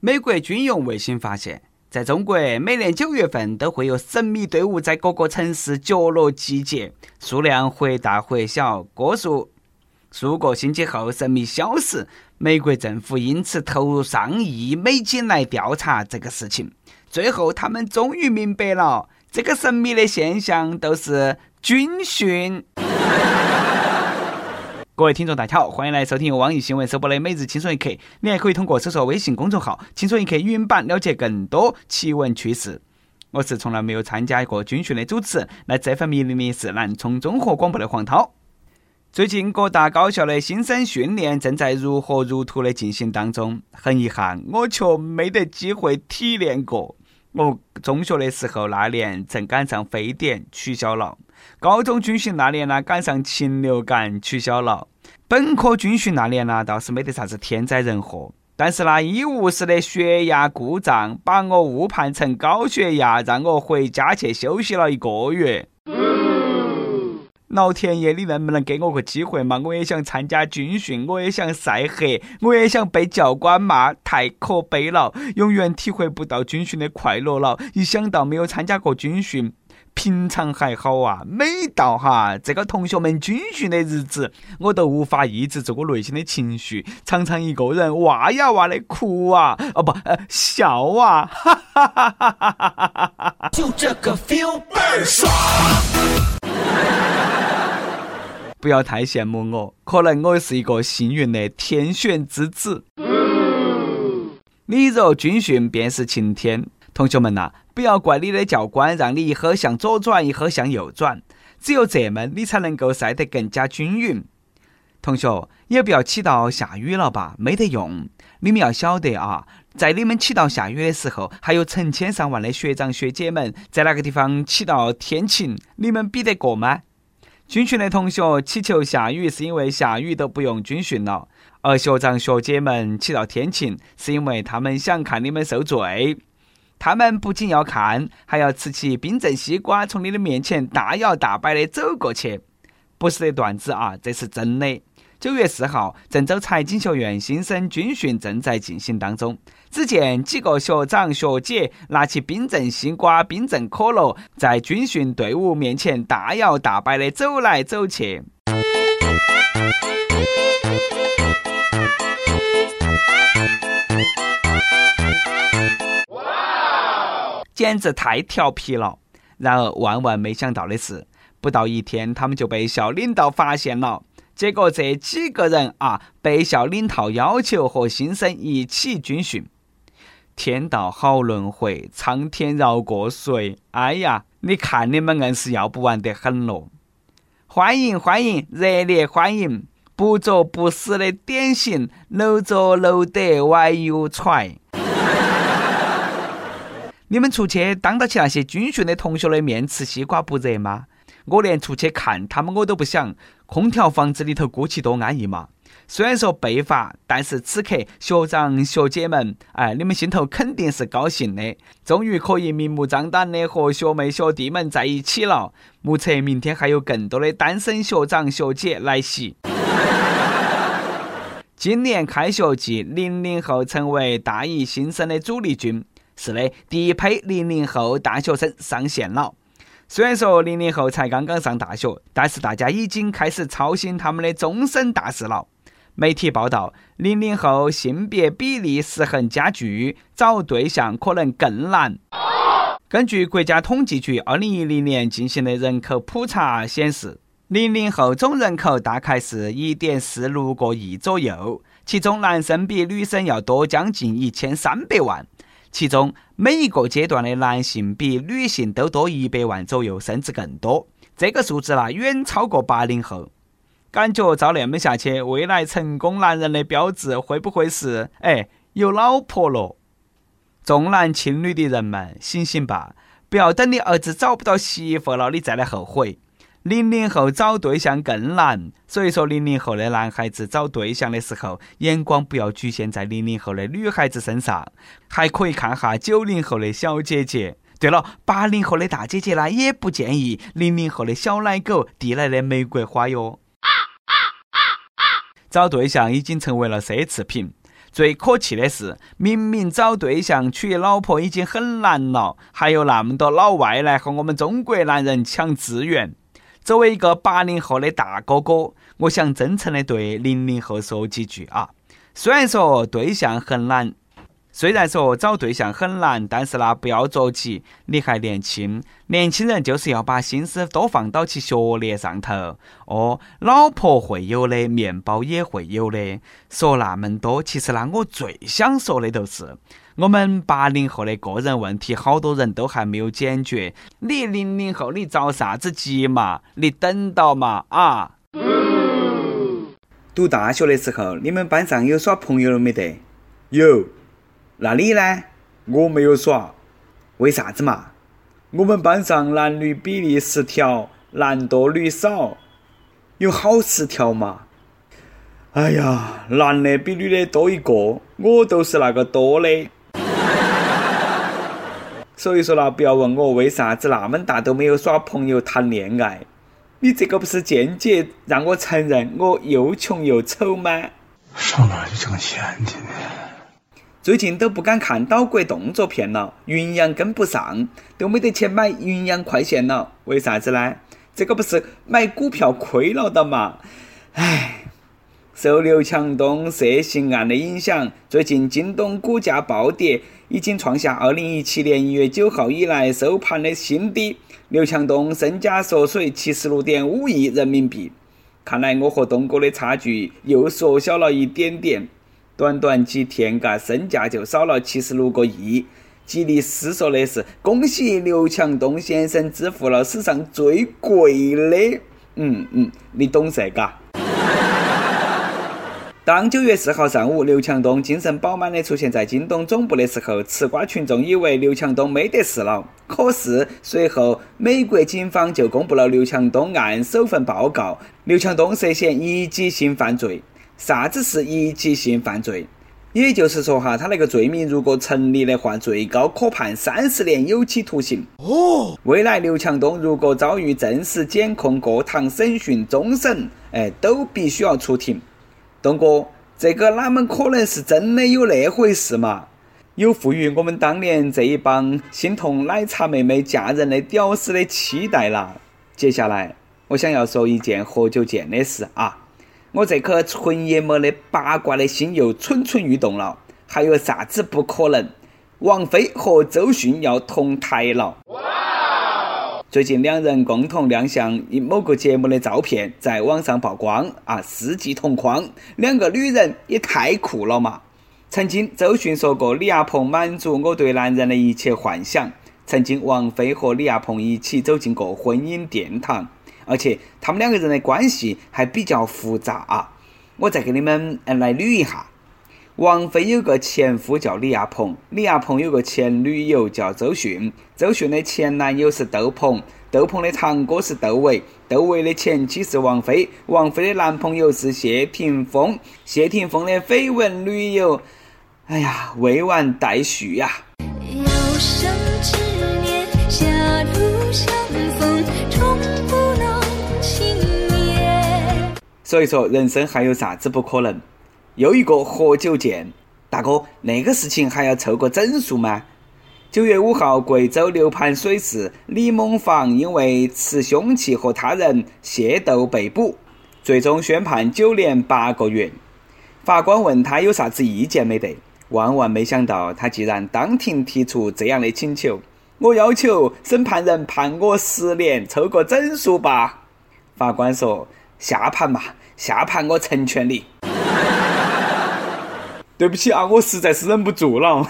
美国军用卫星发现，在中国每年九月份都会有神秘队伍在各个城市角落集结，数量或大或小，个数数个星期后神秘消失。美国政府因此投入上亿美金来调查这个事情。最后，他们终于明白了，这个神秘的现象都是军训。各位听众，大家好，欢迎来收听由网易新闻首播的《每日轻松一刻》。你还可以通过搜索微信公众号“轻松一刻”语音版了解更多奇闻趣事。我是从来没有参加过军训的主持人，来这份命令的是南充综合广播的黄涛。最近各大高校的新生训练正在如火如荼的进行当中，很遗憾，我却没得机会体验过。我中学的时候那年正赶上非典取消了。高中军训那年呢，赶上禽流感取消了；本科军训那年呢，倒是没得啥子天灾人祸。但是呢医务室的血压故障，把我误判成高血压，让我回家去休息了一个月。老天爷，你能不能给我个机会嘛？我也想参加军训，我也想晒黑，我也想被教官骂，太可悲了，永远体会不到军训的快乐了。一想到没有参加过军训，平常还好啊，每到哈这个同学们军训的日子，我都无法抑制住我内心的情绪，常常一个人哇呀哇的哭啊，哦不，呃笑啊，哈哈哈哈哈哈哈哈！就这个 feel 倍儿爽。不要太羡慕我，可能我是一个幸运的天选之子。你若军训便是晴天，同学们呐。不要怪你的教官，让你一会向左转，一会向右转。只有这么，你才能够晒得更加均匀。同学，也不要祈祷下雨了吧，没得用。你们要晓得啊，在你们祈祷下雨的时候，还有成千上万的学长学姐们在那个地方祈祷天晴，你们比得过吗？军训的同学祈求下雨，是因为下雨都不用军训了；而学长学姐们祈祷天晴，是因为他们想看你们受罪。他们不仅要看，还要吃起冰镇西瓜，从你的面前大摇大摆的走过去。不是的段子啊，这是真的。九月四号，郑州财经学院新生军训正在进行当中。只见几个学长学姐拿起冰镇西瓜、冰镇可乐，在军训队伍面前大摇大摆的走来走去。简直太调皮了！然而万万没想到的是，不到一天，他们就被校领导发现了。结果这几个人啊，被校领导要求和新生一起军训。天道好轮回，苍天饶过谁？哎呀，你看你们硬是要不完得很咯！欢迎欢迎，热烈欢迎！不作不死的典型，搂着搂得歪又踹。你们出去当得起那些军训的同学的面吃西瓜不热吗？我连出去看他们我都不想。空调房子里头过起多安逸嘛。虽然说被罚，但是此刻学长学姐们，哎，你们心头肯定是高兴的，终于可以明目张胆的和学妹学弟们在一起了。目测明天还有更多的单身学长学姐来袭。今年开学季，零零后成为大一新生的主力军。是的，第一批零零后大学生上线了。虽然说零零后才刚刚上大学，但是大家已经开始操心他们的终身大事了。媒体报道，零零后性别比例失衡加剧，找对象可能更难。根据国家统计局二零一零年进行的人口普查显示，零零后总人口大概是一点四六个亿左右，其中男生比女生要多将近一千三百万。其中每一个阶段的男性比女性都多一百万左右，甚至更多。这个数字啦，远超过八零后。感觉照那么下去，未来成功男人的标志会不会是哎有老婆了？重男轻女的人们，醒醒吧！不要等你儿子找不到媳妇了，你再来后悔。零零后找对象更难，所以说零零后的男孩子找对象的时候，眼光不要局限在零零后的女孩子身上，还可以看哈九零后的小姐姐。对了，八零后的大姐姐呢，也不建议零零后的小奶狗递来的玫瑰花哟。找对象已经成为了奢侈品。最可气的是，明明找对象娶老婆已经很难了，还有那么多老外来和我们中国男人抢资源。作为一个八零后的大哥哥，我想真诚的对零零后说几句啊。虽然说对象很难。虽然说找对象很难，但是呢，不要着急，你还年轻，年轻人就是要把心思多放到起学历上头。哦，老婆会有的，面包也会有的。说那么多，其实呢，我最想说的都是，我们八零后的个人问题，好多人都还没有解决。你零零后，你着啥子急嘛？你等到嘛？啊！读大学的时候，你们班上有耍朋友了没得？有。那你呢？我没有耍，为啥子嘛？我们班上男女比例失调，男多女少，有好失调嘛？哎呀，男的比女的多一个，我都是那个多的。所以说啦，不要问我为啥子那么大都没有耍朋友谈恋爱，你这个不是间接让我承认我又穷又丑吗？上哪去挣钱去呢？最近都不敢看岛国动作片了，云阳跟不上，都没得钱买云阳快线了。为啥子呢？这个不是买股票亏了的嘛？唉，受刘强东涉刑案的影响，最近京东股价暴跌，已经创下二零一七年一月九号以来收盘的新低。刘强东身家缩水七十六点五亿人民币，看来我和东哥的差距又缩小了一点点。短短几天，嘎，身价就少了七十六个亿。吉利斯说的是：“恭喜刘强东先生支付了史上最贵的。”嗯嗯，你懂噻，嘎。当九月四号上午，刘强东精神饱满的出现在京东总部的时候，吃瓜群众以为刘强东没得事了。可是随后，美国警方就公布了刘强东案首份报告，刘强东涉嫌一级性犯罪。啥子是一级性犯罪？也就是说哈，他那个罪名如果成立的话，最高可判三十年有期徒刑。哦，未来刘强东如果遭遇正式检控、过堂审讯、终审，哎，都必须要出庭。东哥，这个哪么可能是真的有那回事嘛？有赋予我们当年这一帮心痛奶茶妹妹嫁人的屌丝的期待啦。接下来，我想要说一件何久见的事啊。我这颗纯爷们的八卦的心又蠢蠢欲动了，还有啥子不可能？王菲和周迅要同台了！最近两人共同亮相某个节目的照片在网上曝光啊，世纪同框，两个女人也太酷了嘛！曾经周迅说过李亚鹏满足我对男人的一切幻想，曾经王菲和李亚鹏一起走进过婚姻殿堂。而且他们两个人的关系还比较复杂啊！我再给你们来捋一下：王菲有个前夫叫李亚鹏，李亚鹏有个前女友叫周迅，周迅的前男友是窦鹏，窦鹏的堂哥是窦唯，窦唯的前妻是王菲，王菲的男朋友是谢霆锋，谢霆锋的绯闻女友，哎呀，未完待续呀！有生之年，狭路相逢，所以说，人生还有啥子不可能？又一个何九剑，大哥，那个事情还要凑个整数吗？九月五号，贵州六盘水市李某房因为持凶器和他人械斗被捕，最终宣判九年八个月。法官问他有啥子意见没得？万万没想到，他竟然当庭提出这样的请求：我要求审判人判我十年，凑个整数吧。法官说。下盘嘛，下盘我成全你。对不起啊，我实在是忍不住了。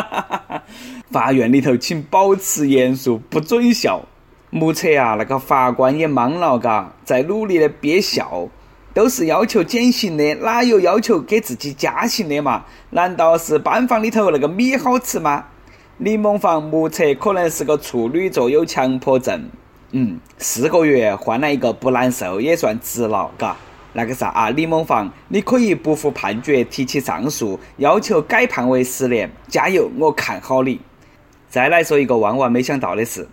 法院里头，请保持严肃，不准笑。目测啊，那个法官也懵了，嘎，在努力的憋笑。都是要求减刑的，哪有要求给自己加刑的嘛？难道是班房里头那个米好吃吗？李某房目测可能是个处女座，有强迫症。嗯，四个月换来一个不难受，也算值了，嘎。那个啥啊，李某房，你可以不服判决提起上诉，要求改判为十年，加油，我看好你。再来说一个万万没想到的事，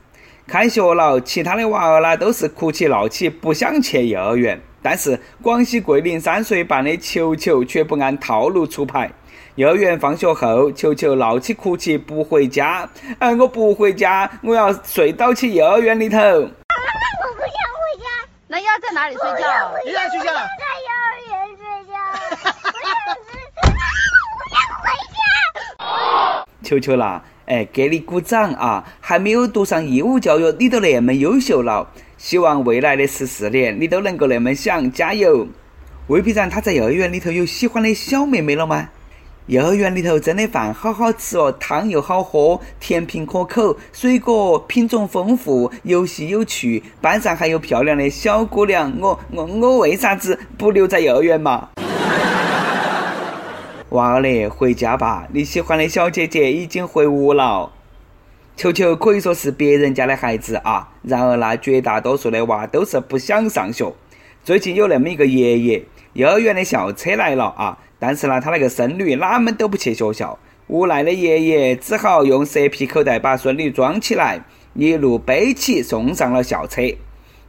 开学了，其他的娃儿呢都是哭起闹起，不想去幼儿园，但是广西桂林三岁半的球球却不按套路出牌，幼儿园放学后，球球闹起哭起不回家。哎，我不回家，我要睡到去幼儿园里头。我不想回家。那你要在哪里睡觉？你在学校？在幼儿园睡觉。我想回家。球球啦，哎，给你鼓掌啊！还没有读上义务教育，你都那么优秀了。希望未来的十四年，你都能够那么想，加油！魏皮长他在幼儿园里头有喜欢的小妹妹了吗？幼儿园里头蒸的饭好好吃哦，汤又好喝，甜品可口，水果品种丰富，游戏有趣，班上还有漂亮的小姑娘。我我我为啥子不留在幼儿园嘛？娃儿嘞，回家吧，你喜欢的小姐姐已经回屋了。球球可以说是别人家的孩子啊，然而那绝大多数的娃都是不想上学。最近有那么一个爷爷，幼儿园的校车来了啊，但是呢，他那个孙女哪们都不去学校，无奈的爷爷只好用蛇皮口袋把孙女装起来，一路背起送上了校车。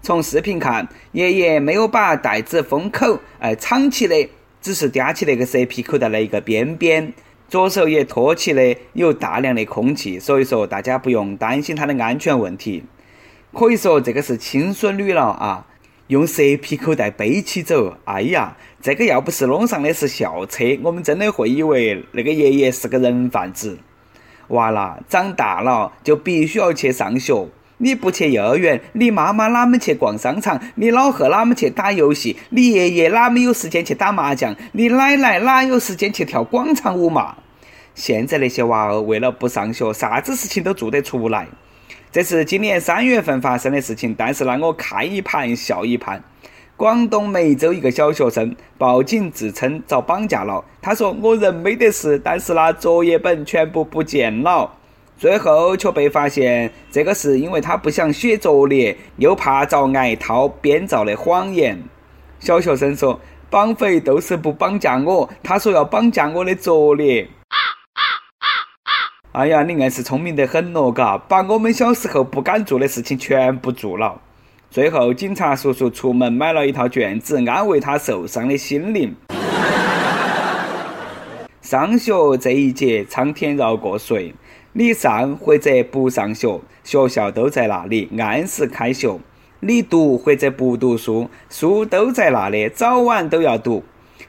从视频看，爷爷没有把袋子封口，哎，敞起的，只是叼起那个蛇皮口袋的一个边边。左手也托起的有大量的空气，所以说大家不用担心他的安全问题。可以说这个是亲孙女了啊，用蛇皮口袋背起走。哎呀，这个要不是弄上的是校车，我们真的会以为那个爷爷是个人贩子。娃啦，长大了就必须要去上学。你不去幼儿园，你妈妈哪么去逛商场？你老贺哪么去打游戏？你爷爷哪么有时间去打麻将？你奶奶哪有时间去跳广场舞嘛？现在那些娃儿为了不上学，啥子事情都做得出来。这是今年三月份发生的事情，但是让我看一盘笑一盘。广东梅州一个小学生报警自称遭绑架了，他说我人没得事，但是那作业本全部不见了。最后却被发现，这个是因为他不想写作业，又怕遭挨套编造的谎言。小学生说：“绑匪都是不绑架我，他说要绑架我的作业。”哎呀，你硬是聪明得很咯，嘎，把我们小时候不敢做的事情全部做了。最后，警察叔叔出门买了一套卷子，安慰他受伤的心灵。上学这一节，苍天饶过谁？你上或者不上学，学校都在那里，按时开学；你读或者不读书，书都在那里，早晚都要读；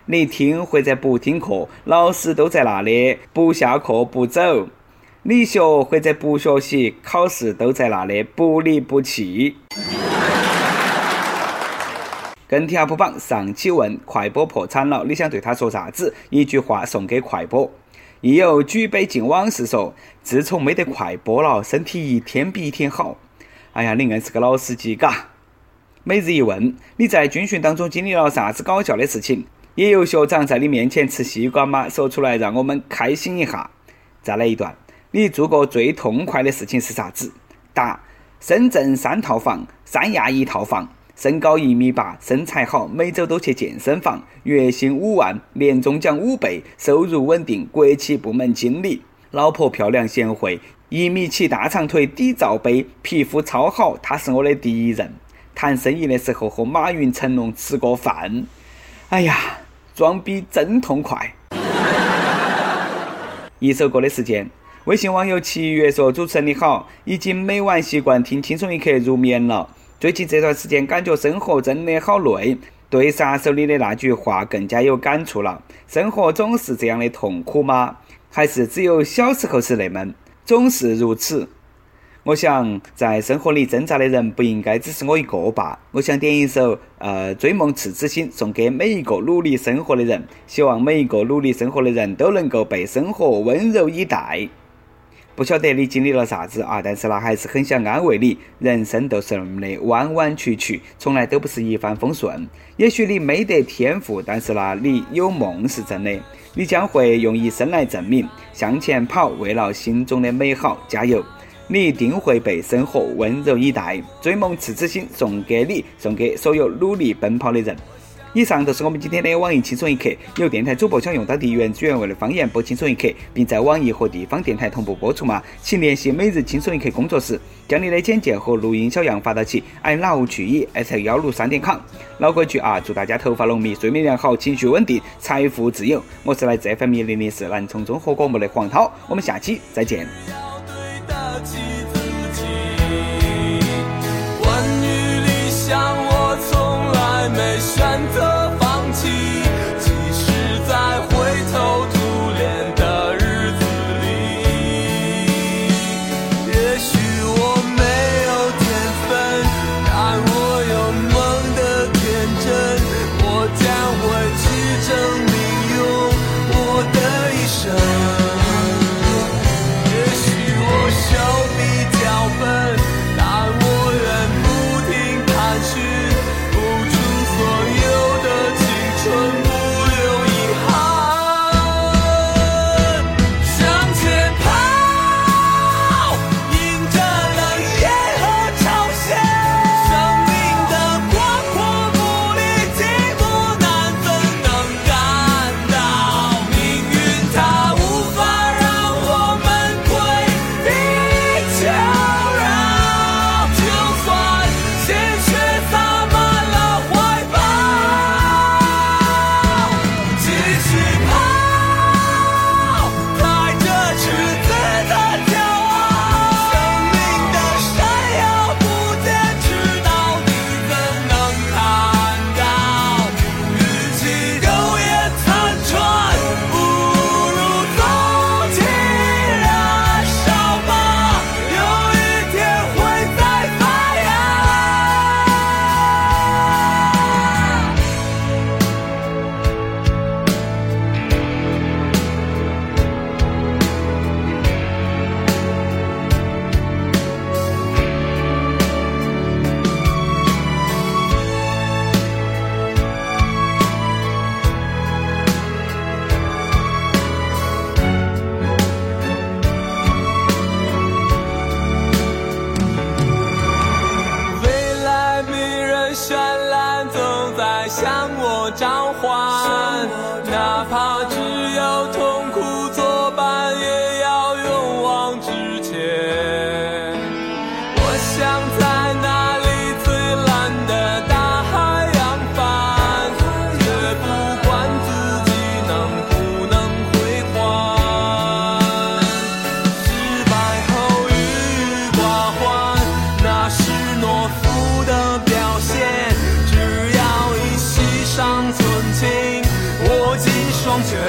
你听或者不听课，老师都在那里，不下课不走；你学或者不学习，考试都在那里，不离不弃。跟帖普榜上期问：快播破产了，你想对他说啥子？一句话送给快播。亦有举杯敬往事，说自从没得快播了，身体一天比一天好。哎呀，你硬是个老司机，嘎！每日一问：你在军训当中经历了啥子搞笑的事情？也有学长在你面前吃西瓜吗？说出来让我们开心一下。再来一段：你做过最痛快的事情是啥子？答：深圳三套房，三亚一套房。身高一米八，身材好，每周都去健身房，月薪五万，年终奖五倍，收入稳定，国企部门经理，老婆漂亮贤惠，一米七大长腿底罩杯，皮肤超好，她是我的第一任。谈生意的时候和马云、成龙吃过饭。哎呀，装逼真痛快！一首歌的时间，微信网友七月说：“主持人你好，已经每晚习惯听《轻松一刻》入眠了。”最近这段时间，感觉生活真的好累，对杀手里的那句话更加有感触了。生活总是这样的痛苦吗？还是只有小时候是那么总是如此？我想，在生活里挣扎的人不应该只是我一个吧。我想点一首呃《追梦赤子心》，送给每一个努力生活的人，希望每一个努力生活的人都能够被生活温柔以待。不晓得你经历了啥子啊，但是呢，还是很想安慰你。人生都是那么的弯弯曲曲，从来都不是一帆风顺。也许你没得天赋，但是呢，你有梦是真的。你将会用一生来证明。向前跑，为了心中的美好，加油！你一定会被生活温柔以待。追梦赤子心送给你，送给所有努力奔跑的人。以上就是我们今天的网易轻松一刻。有电台主播想用当地原汁原味的方言播轻松一刻，并在网易和地方电台同步播出吗？请联系每日轻松一刻工作室，将你的简介和录音小样发到其 i love 去以 s 幺六三点 com。老规矩啊，祝大家头发浓密，睡眠良好，情绪稳定，财富自由。我是来自 FM 零零四南充综合广播的黄涛，我们下期再见。要对得起自己。关于理想，还没选择懦夫的表现。只要一息尚存情，握紧双拳，